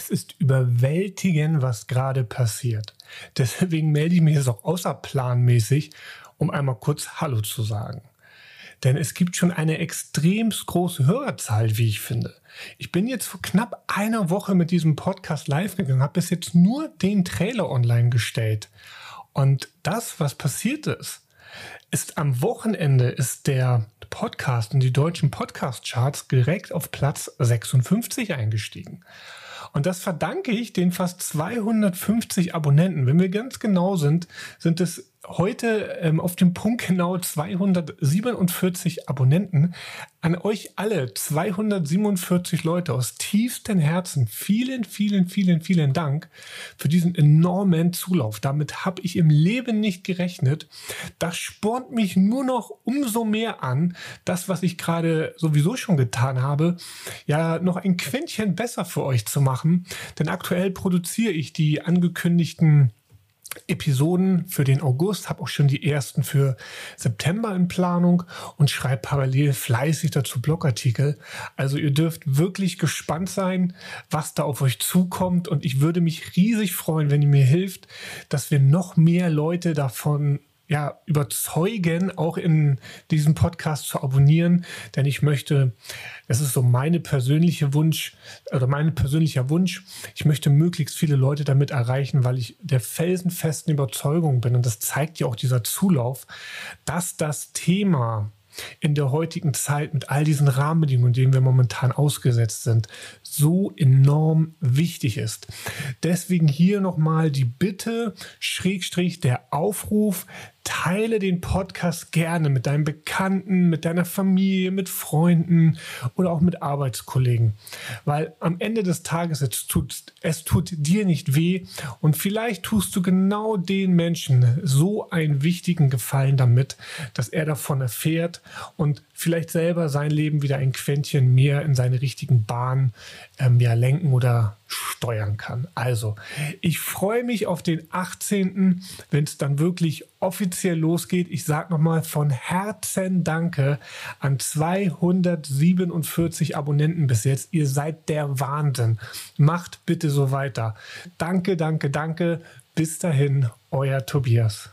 Es ist überwältigend, was gerade passiert. Deswegen melde ich mich jetzt auch außerplanmäßig, um einmal kurz Hallo zu sagen. Denn es gibt schon eine extrem große Hörerzahl, wie ich finde. Ich bin jetzt vor knapp einer Woche mit diesem Podcast live gegangen, habe bis jetzt nur den Trailer online gestellt. Und das, was passiert ist, ist am Wochenende ist der Podcast in die deutschen Podcast-Charts direkt auf Platz 56 eingestiegen. Und das verdanke ich den fast 250 Abonnenten. Wenn wir ganz genau sind, sind es heute ähm, auf dem Punkt genau 247 Abonnenten. An euch alle 247 Leute aus tiefstem Herzen vielen, vielen, vielen, vielen Dank für diesen enormen Zulauf. Damit habe ich im Leben nicht gerechnet. Das spornt mich nur noch umso mehr an, das, was ich gerade sowieso schon getan habe, ja noch ein Quäntchen besser für euch zu machen. Denn aktuell produziere ich die angekündigten Episoden für den August, habe auch schon die ersten für September in Planung und schreibe parallel fleißig dazu Blogartikel. Also ihr dürft wirklich gespannt sein, was da auf euch zukommt und ich würde mich riesig freuen, wenn ihr mir hilft, dass wir noch mehr Leute davon ja, überzeugen, auch in diesem Podcast zu abonnieren, denn ich möchte, das ist so meine persönliche Wunsch oder mein persönlicher Wunsch, ich möchte möglichst viele Leute damit erreichen, weil ich der felsenfesten Überzeugung bin und das zeigt ja auch dieser Zulauf, dass das Thema in der heutigen Zeit mit all diesen Rahmenbedingungen, denen wir momentan ausgesetzt sind, so enorm wichtig ist. Deswegen hier nochmal die Bitte, Schrägstrich, der Aufruf, teile den Podcast gerne mit deinen Bekannten, mit deiner Familie, mit Freunden oder auch mit Arbeitskollegen. Weil am Ende des Tages es tut, es tut dir nicht weh und vielleicht tust du genau den Menschen so einen wichtigen Gefallen damit, dass er davon erfährt und vielleicht selber sein Leben wieder ein Quäntchen mehr in seine richtigen Bahnen ähm, ja, lenken oder steuern kann. Also, ich freue mich auf den 18., wenn es dann wirklich offiziell losgeht. Ich sage nochmal von Herzen Danke an 247 Abonnenten bis jetzt. Ihr seid der Wahnsinn. Macht bitte so weiter. Danke, danke, danke. Bis dahin, euer Tobias.